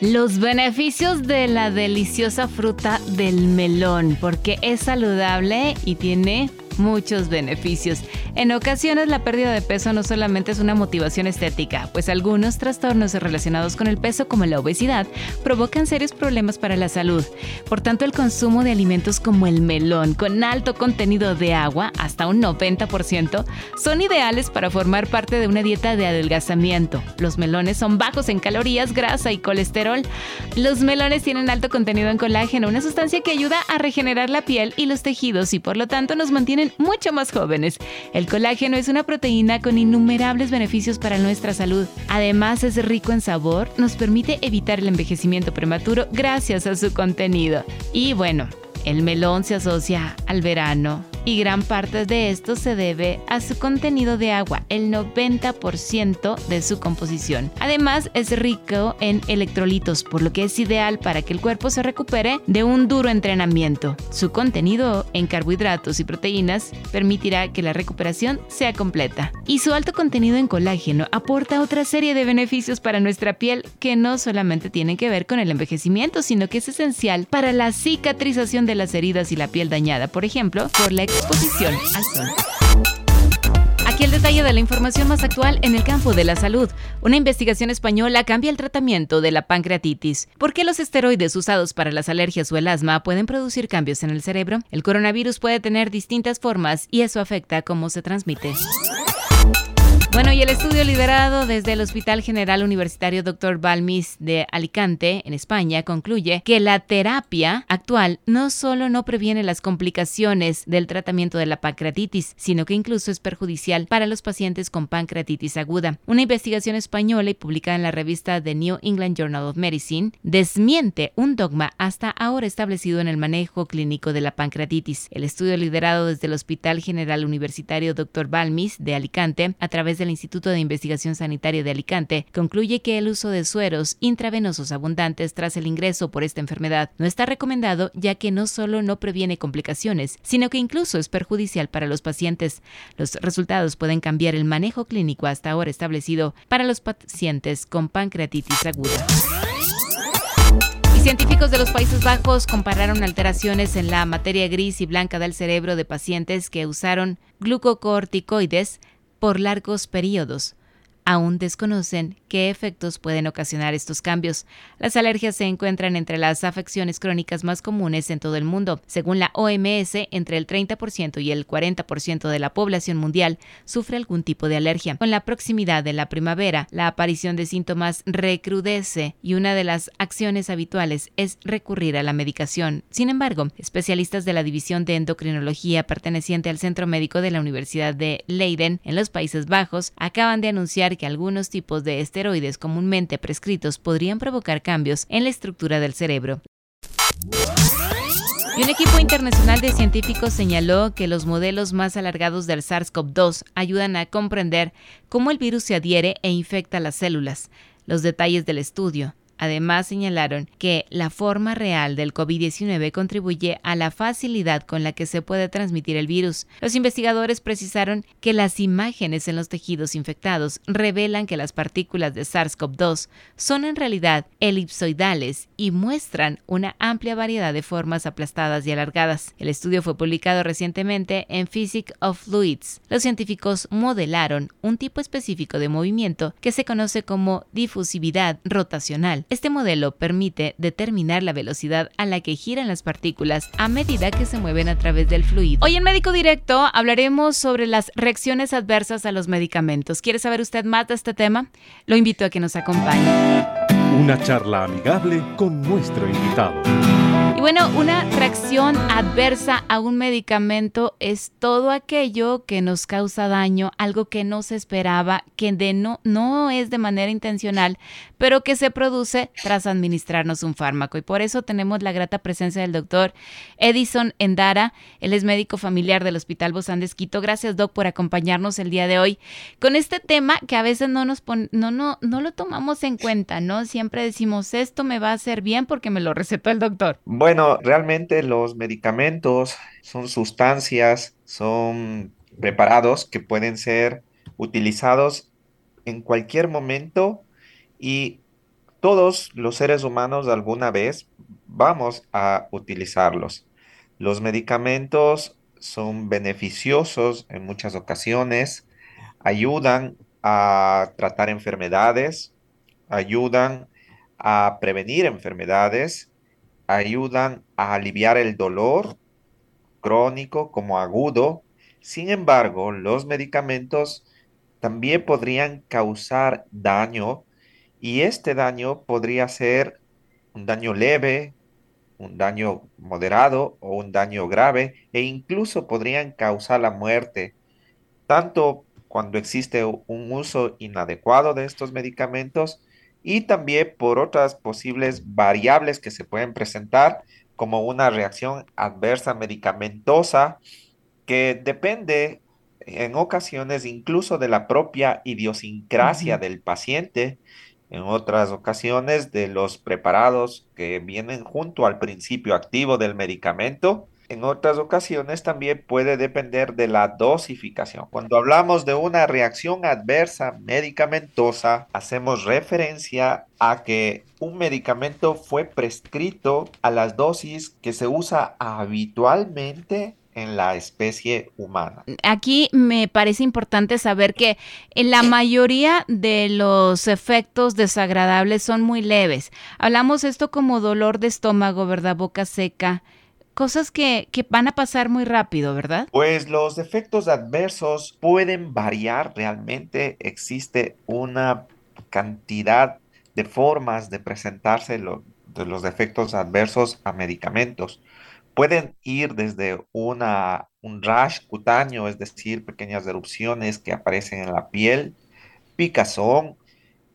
los beneficios de la deliciosa fruta del melón, porque es saludable y tiene muchos beneficios. En ocasiones la pérdida de peso no solamente es una motivación estética, pues algunos trastornos relacionados con el peso como la obesidad provocan serios problemas para la salud. Por tanto, el consumo de alimentos como el melón con alto contenido de agua, hasta un 90%, son ideales para formar parte de una dieta de adelgazamiento. Los melones son bajos en calorías, grasa y colesterol. Los melones tienen alto contenido en colágeno, una sustancia que ayuda a regenerar la piel y los tejidos y por lo tanto nos mantienen mucho más jóvenes. El colágeno es una proteína con innumerables beneficios para nuestra salud. Además es rico en sabor, nos permite evitar el envejecimiento prematuro gracias a su contenido. Y bueno, el melón se asocia al verano, y gran parte de esto se debe a su contenido de agua, el 90% de su composición. Además, es rico en electrolitos, por lo que es ideal para que el cuerpo se recupere de un duro entrenamiento. Su contenido en carbohidratos y proteínas permitirá que la recuperación sea completa. Y su alto contenido en colágeno aporta otra serie de beneficios para nuestra piel que no solamente tienen que ver con el envejecimiento, sino que es esencial para la cicatrización de las heridas y la piel dañada, por ejemplo, por la exposición al sol. Aquí el detalle de la información más actual en el campo de la salud. Una investigación española cambia el tratamiento de la pancreatitis. ¿Por qué los esteroides usados para las alergias o el asma pueden producir cambios en el cerebro? El coronavirus puede tener distintas formas y eso afecta cómo se transmite. Bueno, y el estudio liderado desde el Hospital General Universitario Dr. Balmis de Alicante, en España, concluye que la terapia actual no solo no previene las complicaciones del tratamiento de la pancreatitis, sino que incluso es perjudicial para los pacientes con pancreatitis aguda. Una investigación española y publicada en la revista The New England Journal of Medicine desmiente un dogma hasta ahora establecido en el manejo clínico de la pancreatitis. El estudio liderado desde el Hospital General Universitario Dr. Balmis de Alicante, a través del Instituto de Investigación Sanitaria de Alicante, concluye que el uso de sueros intravenosos abundantes tras el ingreso por esta enfermedad no está recomendado ya que no solo no previene complicaciones, sino que incluso es perjudicial para los pacientes. Los resultados pueden cambiar el manejo clínico hasta ahora establecido para los pacientes con pancreatitis aguda. Científicos de los Países Bajos compararon alteraciones en la materia gris y blanca del cerebro de pacientes que usaron glucocorticoides por largos periodos. Aún desconocen qué efectos pueden ocasionar estos cambios. Las alergias se encuentran entre las afecciones crónicas más comunes en todo el mundo. Según la OMS, entre el 30% y el 40% de la población mundial sufre algún tipo de alergia. Con la proximidad de la primavera, la aparición de síntomas recrudece y una de las acciones habituales es recurrir a la medicación. Sin embargo, especialistas de la División de Endocrinología perteneciente al Centro Médico de la Universidad de Leiden en los Países Bajos acaban de anunciar que algunos tipos de esteroides comúnmente prescritos podrían provocar cambios en la estructura del cerebro. Y un equipo internacional de científicos señaló que los modelos más alargados del SARS-CoV-2 ayudan a comprender cómo el virus se adhiere e infecta las células. Los detalles del estudio Además, señalaron que la forma real del COVID-19 contribuye a la facilidad con la que se puede transmitir el virus. Los investigadores precisaron que las imágenes en los tejidos infectados revelan que las partículas de SARS-CoV-2 son en realidad elipsoidales y muestran una amplia variedad de formas aplastadas y alargadas. El estudio fue publicado recientemente en Physics of Fluids. Los científicos modelaron un tipo específico de movimiento que se conoce como difusividad rotacional este modelo permite determinar la velocidad a la que giran las partículas a medida que se mueven a través del fluido. Hoy en Médico Directo hablaremos sobre las reacciones adversas a los medicamentos. ¿Quiere saber usted más de este tema? Lo invito a que nos acompañe. Una charla amigable con nuestro invitado. Y bueno, una reacción adversa a un medicamento es todo aquello que nos causa daño, algo que no se esperaba, que de no, no es de manera intencional, pero que se produce tras administrarnos un fármaco. Y por eso tenemos la grata presencia del doctor Edison Endara. Él es médico familiar del Hospital Bozán Quito. Gracias, Doc, por acompañarnos el día de hoy con este tema que a veces no nos no, no, no lo tomamos en cuenta, ¿no? Siempre decimos, esto me va a hacer bien porque me lo recetó el doctor. Bueno, realmente los medicamentos son sustancias, son preparados que pueden ser utilizados en cualquier momento y todos los seres humanos alguna vez vamos a utilizarlos. Los medicamentos son beneficiosos en muchas ocasiones, ayudan a tratar enfermedades, ayudan a prevenir enfermedades, ayudan a aliviar el dolor crónico como agudo. Sin embargo, los medicamentos también podrían causar daño y este daño podría ser un daño leve, un daño moderado o un daño grave e incluso podrían causar la muerte, tanto cuando existe un uso inadecuado de estos medicamentos y también por otras posibles variables que se pueden presentar como una reacción adversa medicamentosa que depende en ocasiones incluso de la propia idiosincrasia del paciente, en otras ocasiones de los preparados que vienen junto al principio activo del medicamento. En otras ocasiones también puede depender de la dosificación. Cuando hablamos de una reacción adversa medicamentosa, hacemos referencia a que un medicamento fue prescrito a las dosis que se usa habitualmente en la especie humana. Aquí me parece importante saber que en la mayoría de los efectos desagradables son muy leves. Hablamos esto como dolor de estómago, ¿verdad? Boca seca. Cosas que, que van a pasar muy rápido, ¿verdad? Pues los efectos adversos pueden variar realmente. Existe una cantidad de formas de presentarse de los efectos adversos a medicamentos. Pueden ir desde una, un rash cutáneo, es decir, pequeñas erupciones que aparecen en la piel, picazón,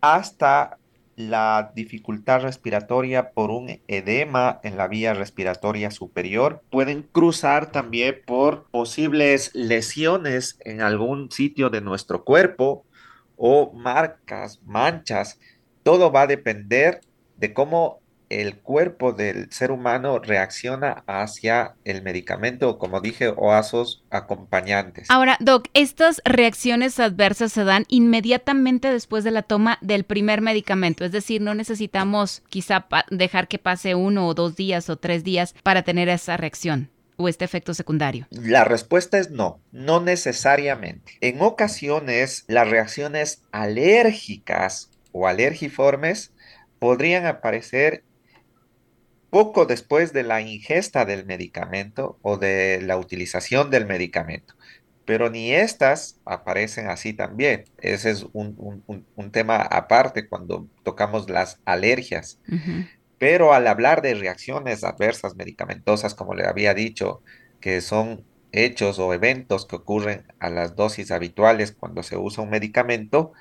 hasta la dificultad respiratoria por un edema en la vía respiratoria superior. Pueden cruzar también por posibles lesiones en algún sitio de nuestro cuerpo o marcas, manchas. Todo va a depender de cómo el cuerpo del ser humano reacciona hacia el medicamento, como dije, o a sus acompañantes. Ahora, Doc, estas reacciones adversas se dan inmediatamente después de la toma del primer medicamento, es decir, no necesitamos quizá dejar que pase uno o dos días o tres días para tener esa reacción o este efecto secundario? La respuesta es no, no necesariamente. En ocasiones, las reacciones alérgicas o alergiformes podrían aparecer poco después de la ingesta del medicamento o de la utilización del medicamento. Pero ni estas aparecen así también. Ese es un, tema aparte cuando tocamos las alergias. Pero al hablar de reacciones adversas medicamentosas, como le había dicho, que son hechos o eventos que ocurren a las dosis habituales cuando se usa un medicamento,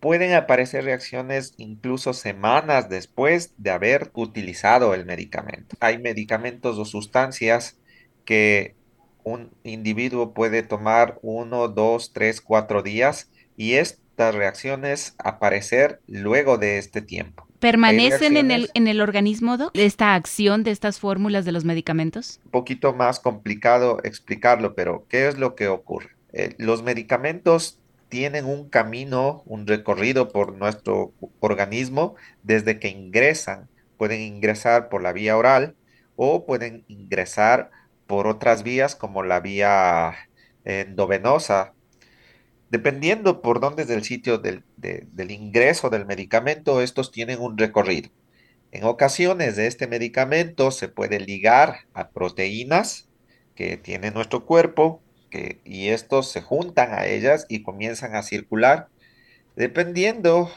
pueden aparecer reacciones incluso semanas después de haber utilizado el medicamento. Hay medicamentos o sustancias que un individuo puede tomar uno, dos, tres, cuatro días y estas reacciones aparecer luego de este tiempo. ¿Permanecen en el, en el organismo, esta acción de estas fórmulas de los medicamentos? Un poquito más complicado explicarlo, pero ¿qué es lo que ocurre? Eh, los medicamentos tienen un camino, un recorrido por nuestro organismo desde que ingresan. Pueden ingresar por la vía oral o pueden ingresar por otras vías como la vía endovenosa. Dependiendo por dónde es el sitio del, del ingreso del medicamento, estos tienen un recorrido. En ocasiones de este medicamento se puede ligar a proteínas que tiene nuestro cuerpo y estos se juntan a ellas y comienzan a circular. Dependiendo,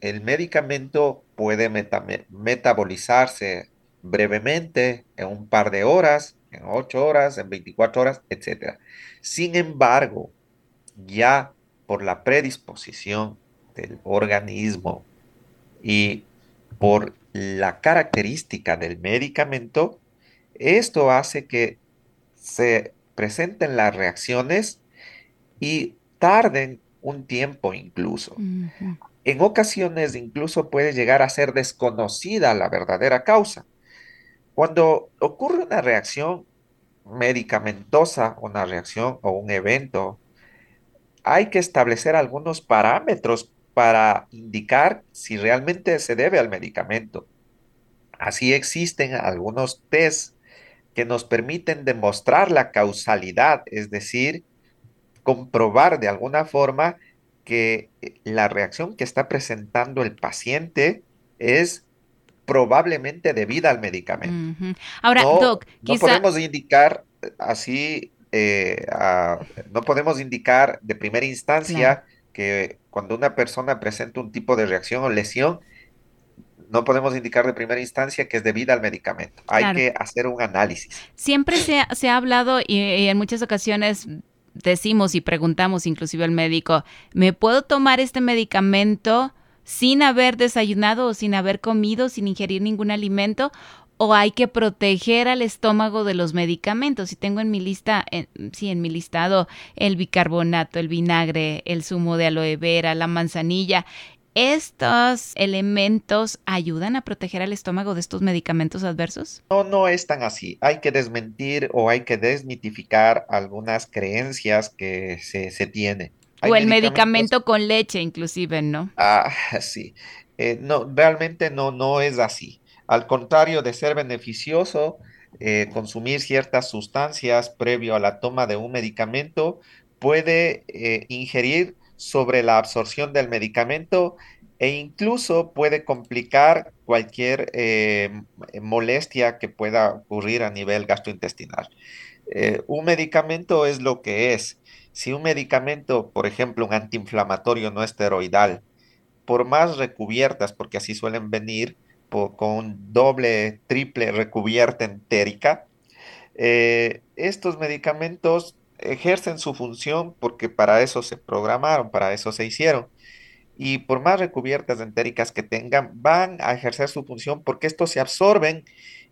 el medicamento puede metabolizarse brevemente, en un par de horas, en 8 horas, en 24 horas, etc. Sin embargo, ya por la predisposición del organismo y por la característica del medicamento, esto hace que se presenten las reacciones y tarden un tiempo incluso. En ocasiones incluso puede llegar a ser desconocida la verdadera causa. Cuando ocurre una reacción medicamentosa, una reacción o un evento, hay que establecer algunos parámetros para indicar si realmente se debe al medicamento. Así existen algunos test que nos permiten demostrar la causalidad, es decir, comprobar de alguna forma que la reacción que está presentando el paciente es probablemente debida al medicamento. Ahora, no, Doc, no podemos indicar así, eh, no podemos indicar de primera instancia que cuando una persona presenta un tipo de reacción o lesión, no podemos indicar de primera instancia que es debida al medicamento. Hay que hacer un análisis. Siempre se, se ha hablado y, y en muchas ocasiones decimos y preguntamos inclusive al médico, ¿me puedo tomar este medicamento sin haber desayunado o sin haber comido, sin ingerir ningún alimento? ¿O hay que proteger al estómago de los medicamentos? Si tengo en mi lista, en, sí, en mi listado el bicarbonato, el vinagre, el zumo de aloe vera, la manzanilla, ¿Estos elementos ayudan a proteger al estómago de estos medicamentos adversos? No, no es tan así. Hay que desmentir o hay que desmitificar algunas creencias que se, se tienen. o el medicamento con leche, inclusive, ¿no? Ah, sí. Eh, no, realmente no, no es así. Al contrario de ser beneficioso, eh, consumir ciertas sustancias previo a la toma de un medicamento puede eh, ingerir sobre la absorción del medicamento e incluso puede complicar cualquier eh, molestia que pueda ocurrir a nivel gastrointestinal. Eh, un medicamento es lo que es. Si un medicamento, por ejemplo, un antiinflamatorio no esteroidal, por más recubiertas, porque así suelen venir, con doble, triple recubierta entérica, eh, estos medicamentos ejercen su función porque para eso se programaron, para eso se hicieron. Y por más recubiertas entéricas que tengan, van a ejercer su función porque estos se absorben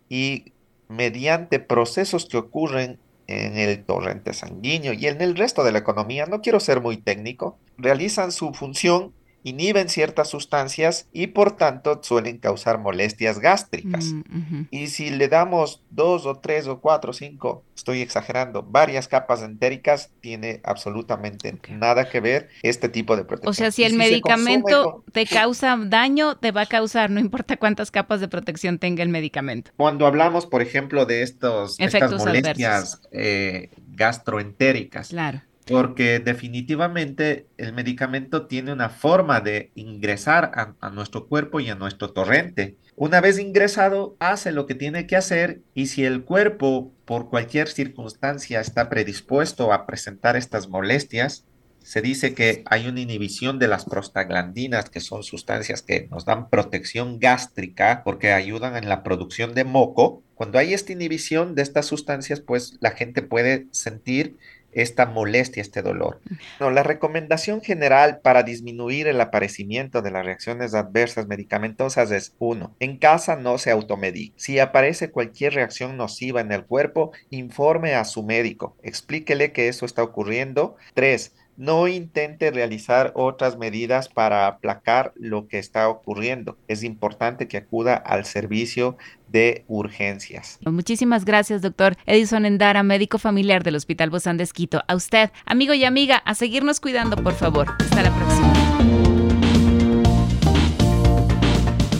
y mediante procesos que ocurren en el torrente sanguíneo y en el resto de la economía, no quiero ser muy técnico, realizan su función inhiben ciertas sustancias y por tanto suelen causar molestias gástricas. Mm, y si le damos dos o tres o cuatro o cinco, estoy exagerando, varias capas entéricas, tiene absolutamente nada que ver este tipo de protección. O sea, si el medicamento te causa daño, te va a causar, no importa cuántas capas de protección tenga el medicamento. Cuando hablamos, por ejemplo, de estos, estas molestias eh, gastroentéricas, claro porque definitivamente el medicamento tiene una forma de ingresar a, nuestro cuerpo y a nuestro torrente. Una vez ingresado, hace lo que tiene que hacer y si el cuerpo por cualquier circunstancia está predispuesto a presentar estas molestias, se dice que hay una inhibición de las prostaglandinas, que son sustancias que nos dan protección gástrica porque ayudan en la producción de moco. Cuando hay esta inhibición de estas sustancias, pues la gente puede sentir esta molestia, este dolor. No, la recomendación general para disminuir el aparecimiento de las reacciones adversas medicamentosas es uno, En casa no se automedique. Si aparece cualquier reacción nociva en el cuerpo, informe a su médico. Explíquele que eso está ocurriendo. 3 no intente realizar otras medidas para aplacar lo que está ocurriendo. Es importante que acuda al servicio de urgencias. Muchísimas gracias, doctor Edison Endara, médico familiar del Hospital Bozán de Esquito. A usted, amigo y amiga, a seguirnos cuidando, por favor. Hasta la próxima.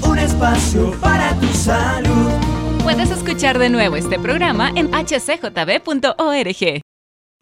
Un espacio para tu salud. Puedes escuchar de nuevo este programa en hcjb.org.